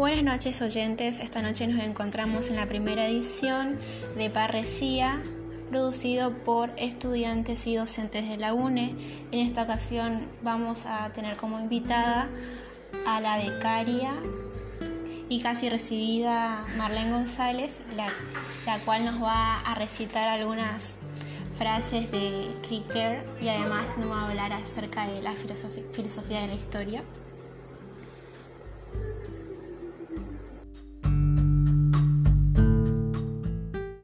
Buenas noches oyentes, esta noche nos encontramos en la primera edición de Parresía, producido por estudiantes y docentes de la UNE. En esta ocasión vamos a tener como invitada a la becaria y casi recibida Marlene González, la, cual nos va a recitar algunas frases de Ricker y además nos va a hablar acerca de la filosofía de la historia.